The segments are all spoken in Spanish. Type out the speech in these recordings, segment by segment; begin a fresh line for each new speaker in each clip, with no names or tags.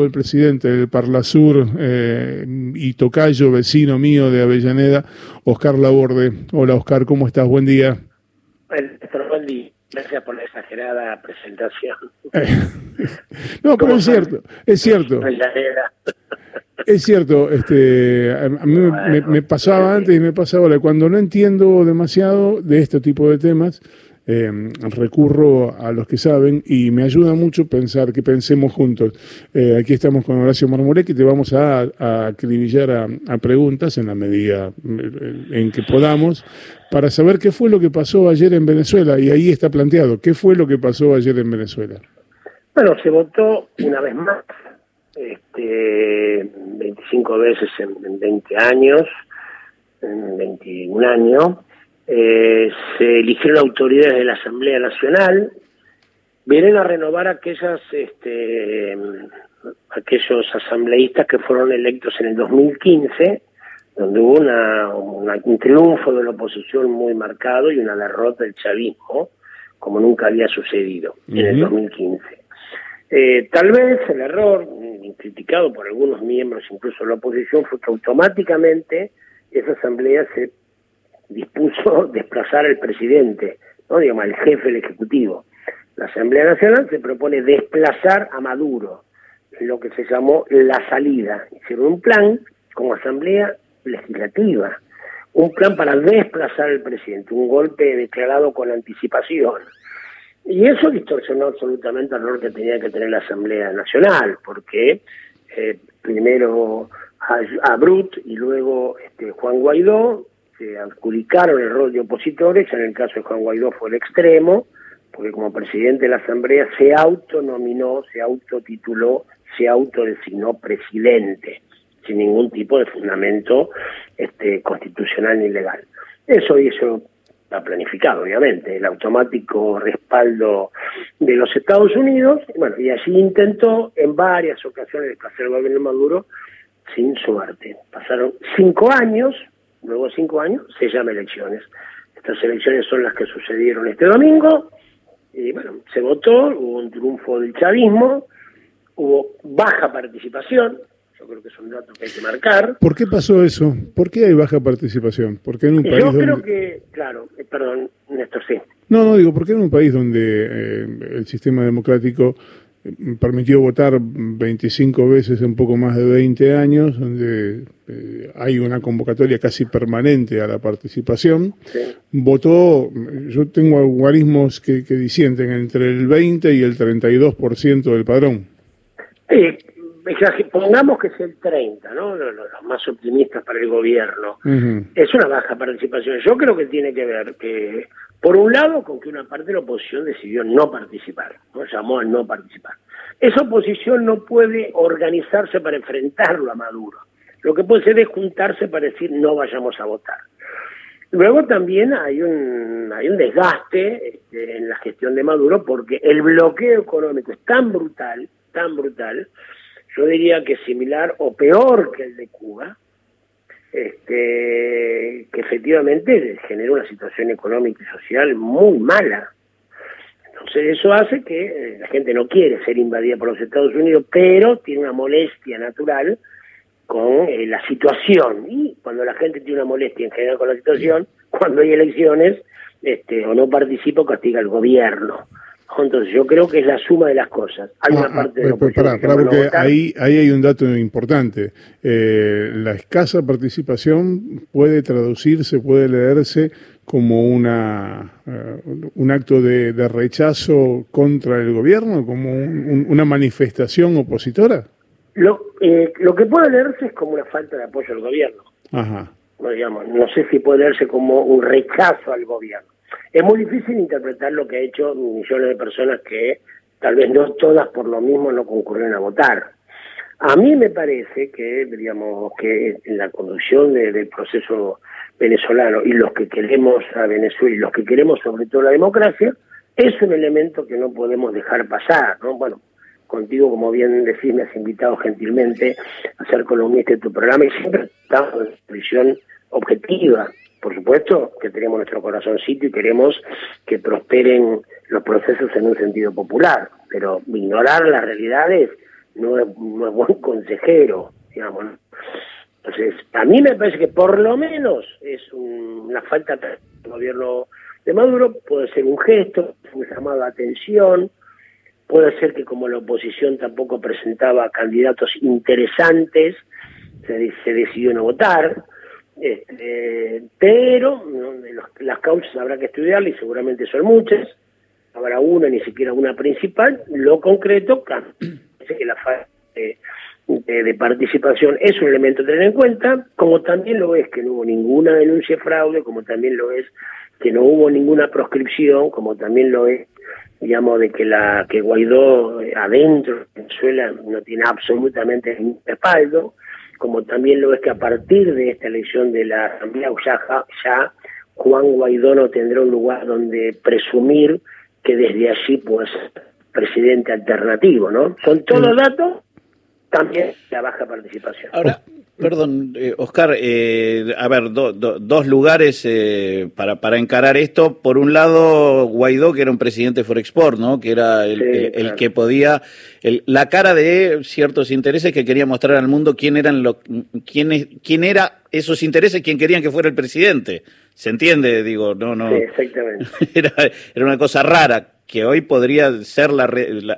el presidente del Parlasur eh, y tocayo, vecino mío de Avellaneda, Oscar Laborde. Hola Oscar, ¿cómo estás? Buen día.
Buen día. Gracias por la exagerada presentación.
no, pero es cierto, es cierto. Es cierto, este, a mí me, me, pasaba antes y me pasa ahora, cuando no entiendo demasiado de este tipo de temas, eh, recurro a los que saben y me ayuda mucho pensar que pensemos juntos. Eh, aquí estamos con Horacio Marmurek y te vamos a, acribillar a, preguntas en la medida eh, en que podamos para saber qué fue lo que pasó ayer en Venezuela. Y ahí está planteado, ¿qué fue lo que pasó ayer en Venezuela?
Bueno, se votó una vez más, este, 25 veces en, en 20 años, en 21 años, eh, se eligieron autoridades de la Asamblea Nacional, vienen a renovar aquellas, este, aquellos asambleístas que fueron electos en el 2015, donde hubo una, un triunfo de la oposición muy marcado y una derrota del chavismo, como nunca había sucedido en el 2015. Eh, tal vez el error, criticado por algunos miembros, incluso de la oposición, fue que automáticamente esa asamblea se dispuso desplazar al presidente, no digamos al jefe del Ejecutivo. La Asamblea Nacional se propone desplazar a Maduro, lo que se llamó la salida. Hicieron un plan como Asamblea Legislativa, un plan para desplazar al presidente, un golpe declarado con anticipación. Y eso distorsionó absolutamente el rol que tenía que tener la Asamblea Nacional, porque eh, primero a, Brut y luego este, Juan Guaidó adjudicaron el rol de opositores, en el caso de Juan Guaidó fue el extremo, porque como presidente de la Asamblea se autonominó, se autotituló, se autodesignó presidente, sin ningún tipo de fundamento este, constitucional ni legal. Eso hizo está planificado, obviamente, el automático respaldo de los Estados Unidos, bueno, y así intentó en varias ocasiones desplazar el gobierno Maduro sin suerte. Pasaron cinco años, luego cinco años, se llama elecciones. Estas elecciones son las que sucedieron este domingo, y bueno, se votó, hubo un triunfo del chavismo, hubo baja participación, yo creo que es un dato que hay que marcar.
¿Por qué pasó eso? ¿Por qué hay baja participación? Porque en un país
Yo creo que, claro, eh, perdón, Néstor, sí.
No, no, digo, porque en un país donde eh, el sistema democrático permitió votar 25 veces en poco más de 20 años, donde eh, hay una convocatoria casi permanente a la participación. Votó, yo tengo algoritmos que, que disienten entre el 20 y el 32% del padrón.
Sí, pongamos que es el 30, ¿no? Los, más optimistas para el gobierno. Es una baja participación. Yo creo que tiene que ver que por un lado, con que una parte de la oposición decidió no participar, ¿no? llamó a no participar. Esa oposición no puede organizarse para enfrentarlo a Maduro. Lo que puede ser es juntarse para decir no vayamos a votar. Luego también hay un, hay un desgaste este, en la gestión de Maduro porque el bloqueo económico es tan brutal, tan brutal, yo diría que similar o peor que el de Cuba, este, que efectivamente genera una situación económica y social muy mala. Entonces eso hace que eh, la gente no quiere ser invadida por los Estados Unidos, pero tiene una molestia natural con eh, la situación. Y cuando la gente tiene una molestia en general con la situación, cuando hay elecciones, este, o no participa castiga al gobierno. Entonces yo creo que es la suma de las cosas. Hay una ah, parte de
porque ahí, ahí hay un dato importante. Eh, la escasa participación puede traducirse, puede leerse como una eh, un acto de, rechazo contra el gobierno, como una manifestación opositora.
Lo, eh, lo que puede leerse es como una falta de apoyo al gobierno. Ajá. No, digamos, no sé si puede leerse como un rechazo al gobierno. Es muy difícil interpretar lo que ha hecho millones de personas que tal vez no todas por lo mismo no concurren a votar. A mí me parece que, digamos, que en la conducción del proceso venezolano y los que queremos a Venezuela y los que queremos sobre todo la democracia, es un elemento que no podemos dejar pasar, ¿no? Bueno, contigo, como bien decís, me has invitado gentilmente a ser columnista de tu programa y siempre estamos en visión objetiva por supuesto que tenemos nuestro corazoncito y queremos que prosperen los procesos en un sentido popular, pero ignorar las realidades no es, buen consejero, digamos. Entonces, a mí me parece que por lo menos es una falta de gobierno de Maduro, puede ser un gesto, un llamado a atención, puede ser que como la oposición tampoco presentaba candidatos interesantes, se decidió no votar, este, pero las causas habrá que estudiarlas y seguramente son muchas, habrá una, ni siquiera una principal, lo concreto, que la de, de, participación es un elemento a tener en cuenta, como también lo es que no hubo ninguna denuncia de fraude, como también lo es que no hubo ninguna proscripción, como también lo es, digamos, de que la que Guaidó eh, adentro de Venezuela no tiene absolutamente ningún respaldo, como también lo es que a partir de esta elección de la Asamblea ya, ya Juan Guaidó no tendrá un lugar donde presumir que desde allí pues presidente alternativo, ¿no? Son todos datos también la baja participación.
Ahora, perdón, eh, Oscar, eh, a ver, dos lugares eh, para, para encarar esto. Por un lado, Guaidó, que era un presidente de Forexport, ¿no? Que era el, que podía, la cara de ciertos intereses que quería mostrar al mundo quién eran los, quién, quién era esos intereses, quién querían que fuera el presidente. ¿Se entiende? Digo, no, no.
exactamente.
Era, era una cosa rara que hoy podría ser la,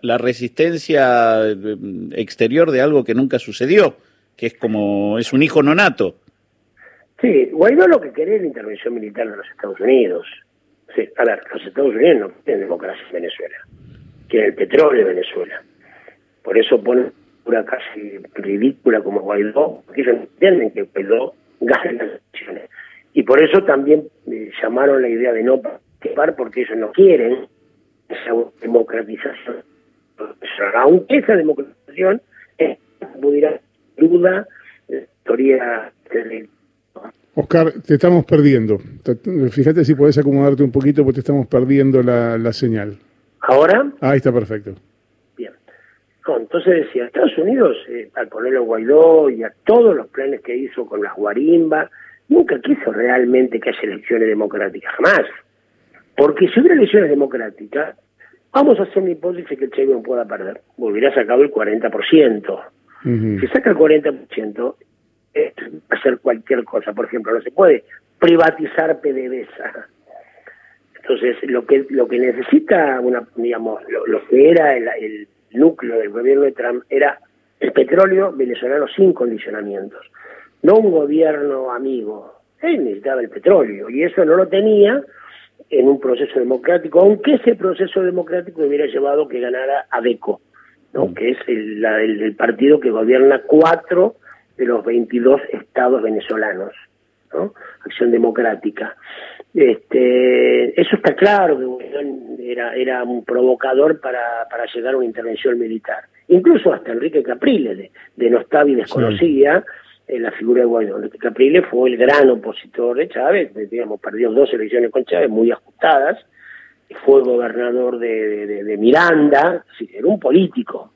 la, resistencia eh, exterior de algo que nunca sucedió, que es como es un hijo nonato.
Sí, Guaidó lo que quería es la intervención militar de los Estados Unidos. Sí, a ver, los Estados Unidos no quieren democracia en Venezuela, quieren el petróleo de Venezuela. Por eso ponen una casi ridícula como Guaidó, porque ellos entienden que Guaidó gana las elecciones. Y por eso también eh, llamaron la idea de no participar, porque ellos no quieren esa democratización. Aunque esa democratización pudiera duda historia
Oscar, te estamos perdiendo. Fíjate si podés acomodarte un poquito porque te estamos perdiendo la, la señal.
¿Ahora?
Ahí está perfecto.
Bien. entonces decía, Estados Unidos, eh, al ponerlo Guaidó y a todos los planes que hizo con las guarimbas, nunca quiso realmente que haya elecciones democráticas, jamás. Porque si hubiera elecciones democráticas, vamos a hacer una hipótesis que el no pueda perder. Hubiera sacado el 40%. Si saca el 40%, es hacer cualquier cosa. Por ejemplo, no se puede privatizar PDVSA. Entonces, lo que lo que necesita, una digamos, lo, que era el, núcleo del gobierno de Trump era el petróleo venezolano sin condicionamientos, no un gobierno amigo. Él necesitaba el petróleo y eso no lo tenía en un proceso democrático, aunque ese proceso democrático hubiera llevado que ganara ADECO, ¿no? Mm. que es el, el, partido que gobierna cuatro de los 22 estados venezolanos, ¿no? Acción Democrática. Este, eso está claro que era, era un provocador para, para llegar a una intervención militar. Incluso hasta Enrique Capriles, de, de Nostavi desconocía, en la figura de Guaidó. Capriles fue el gran opositor de Chávez, digamos, perdió dos elecciones con Chávez muy ajustadas, fue gobernador de, Miranda, era un político.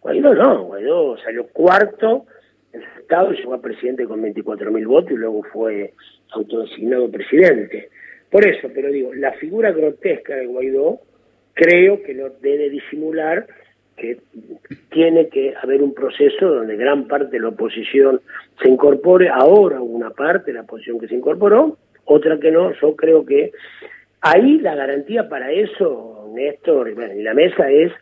Guaidó no, Guaidó salió cuarto en el Estado, llegó a presidente con 24 mil votos y luego fue autodesignado presidente. Por eso, pero digo, la figura grotesca de Guaidó creo que no debe disimular que tiene que haber un proceso donde gran parte de la oposición se incorpore, ahora una parte de la oposición que se incorporó, otra que no, yo creo que ahí la garantía para eso, Néstor, y la mesa es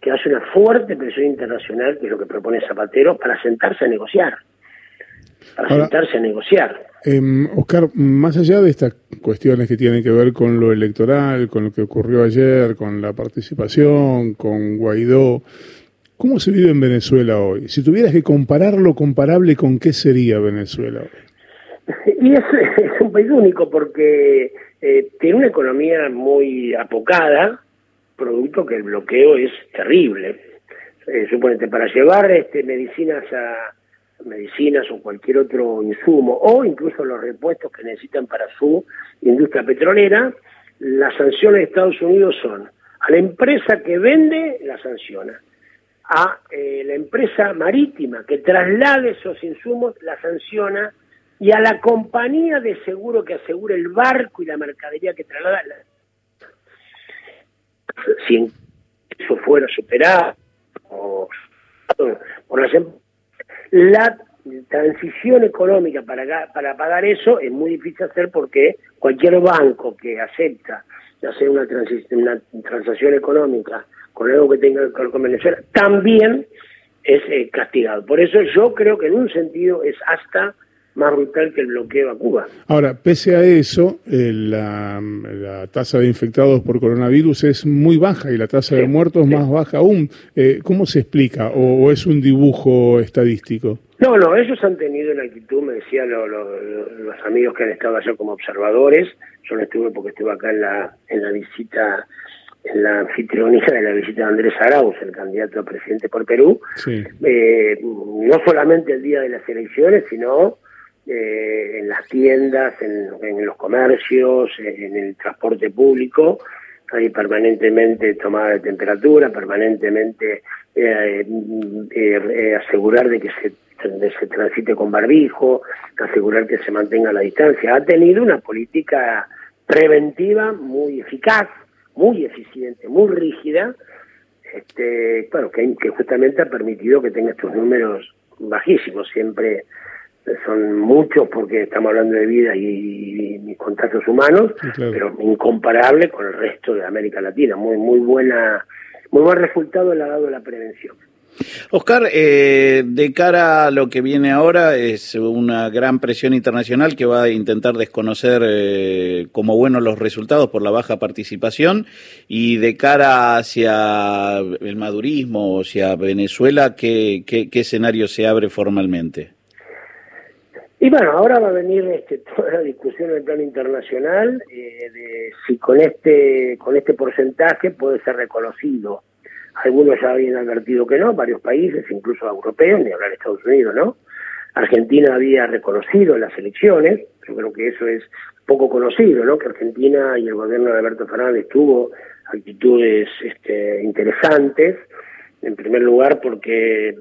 que haya una fuerte presión internacional, que es lo que propone Zapatero, para sentarse a negociar para sentarse a negociar.
Eh, Oscar, más allá de estas cuestiones que tienen que ver con lo electoral, con lo que ocurrió ayer, con la participación, con Guaidó, ¿cómo se vive en Venezuela hoy? Si tuvieras que compararlo comparable, ¿con qué sería Venezuela hoy?
Y es, un país único porque eh, tiene una economía muy apocada, producto que el bloqueo es terrible. Eh, suponete, para llevar este, medicinas a medicinas o cualquier otro insumo, o incluso los repuestos que necesitan para su industria petrolera, las sanciones de Estados Unidos son a la empresa que vende, la sanciona, a eh, la empresa marítima que traslade esos insumos, la sanciona, y a la compañía de seguro que asegura el barco y la mercadería que traslada, si eso fuera superado, o por las em-, la transición económica para, para pagar eso es muy difícil hacer porque cualquier banco que acepta hacer una, una transacción económica con algo que tenga que ver con Venezuela también es eh, castigado. Por eso yo creo que en un sentido es hasta más brutal que el bloqueo a Cuba.
Ahora, pese a eso, eh, la, tasa de infectados por coronavirus es muy baja y la tasa de muertos más baja aún. Eh, ¿Cómo se explica? O, es un dibujo estadístico?
No, no, ellos han tenido una actitud, me decían los amigos que han estado allá como observadores, yo no estuve porque estuve acá en la, en la visita en la anfitrionía de la visita de Andrés Arauz, el candidato a presidente por Perú, eh, no solamente el día de las elecciones, sino eh, en las tiendas, en, los comercios, en el transporte público, hay permanentemente tomada de temperatura, permanentemente eh, eh, asegurar de que se, transite con barbijo, asegurar que se mantenga la distancia. Ha tenido una política preventiva muy eficaz, muy eficiente, muy rígida, este, que, que justamente ha permitido que tenga estos números bajísimos. Siempre son muchos porque estamos hablando de vida y, mis contactos humanos, pero incomparable con el resto de América Latina. Muy muy buena, muy buen resultado le ha dado la prevención.
Oscar, eh, de cara a lo que viene ahora, es una gran presión internacional que va a intentar desconocer eh, como buenos los resultados por la baja participación y de cara hacia el madurismo, hacia Venezuela, ¿qué, qué, qué escenario se abre formalmente?
Y bueno, ahora va a venir este, toda la discusión en el plano internacional eh, de si con este, con este porcentaje puede ser reconocido. Algunos ya habían advertido que no, varios países, incluso europeos, ni hablar de Estados Unidos, ¿no? Argentina había reconocido las elecciones, yo creo que eso es poco conocido, ¿no? Que Argentina y el gobierno de Alberto Fernández tuvo actitudes este, interesantes, en primer lugar porque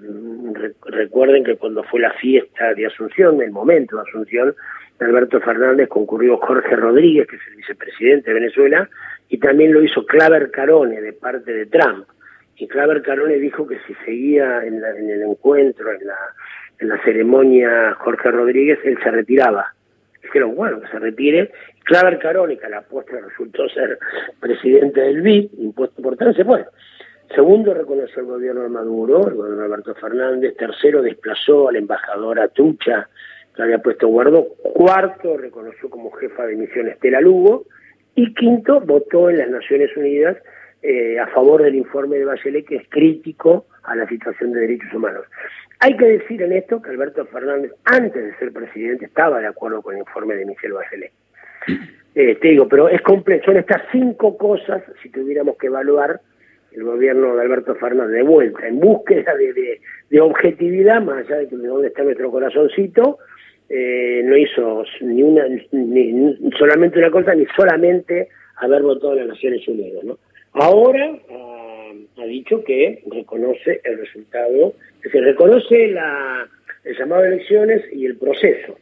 recuerden que cuando fue la fiesta de Asunción, el momento de Asunción, Alberto Fernández concurrió Jorge Rodríguez, que es el vicepresidente de Venezuela, y también lo hizo Claver Carone de parte de Trump. Y Claver Carone dijo que si seguía en, el encuentro, en la, en la ceremonia Jorge Rodríguez, él se retiraba. Dijeron, bueno, que se retire. Claver Carone, que a la postre resultó ser presidente del BID, impuesto por tal, se fue. Segundo, reconoció el gobierno de Maduro, el gobierno de Alberto Fernández. Tercero, desplazó a la embajadora Tucha, que había puesto Guardo. Cuarto, reconoció como jefa de misión Estela Lugo. Y quinto, votó en las Naciones Unidas eh, a favor del informe de Bachelet, que es crítico a la situación de derechos humanos. Hay que decir en esto que Alberto Fernández, antes de ser presidente, estaba de acuerdo con el informe de Michelle Bachelet. Eh, te digo, pero es complejo. Son estas cinco cosas, si tuviéramos que evaluar, el gobierno de Alberto Fernández de vuelta, en búsqueda de, de, objetividad, más allá de, que de dónde está nuestro corazoncito, eh, no hizo ni una ni, solamente una cosa, ni solamente haber votado en las Naciones Unidas. ¿no? Ahora ha dicho que reconoce el resultado, que se reconoce la, el llamado de elecciones y el proceso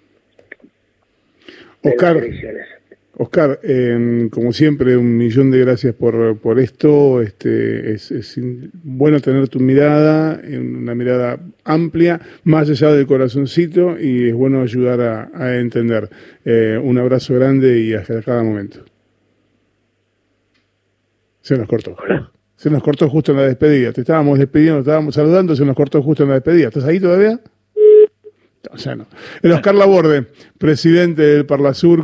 de las elecciones. Oscar, eh, como siempre, un millón de gracias por, por esto. Este, es, es, bueno tener tu mirada, una mirada amplia, más allá del corazoncito, y es bueno ayudar a, a entender. Eh, un abrazo grande y hasta cada momento. Se nos cortó. Se nos cortó justo en la despedida. Te estábamos despidiendo, estábamos saludando, se nos cortó justo en la despedida. ¿Estás ahí todavía? O sea, no. El Oscar Laborde, presidente del Parlasur.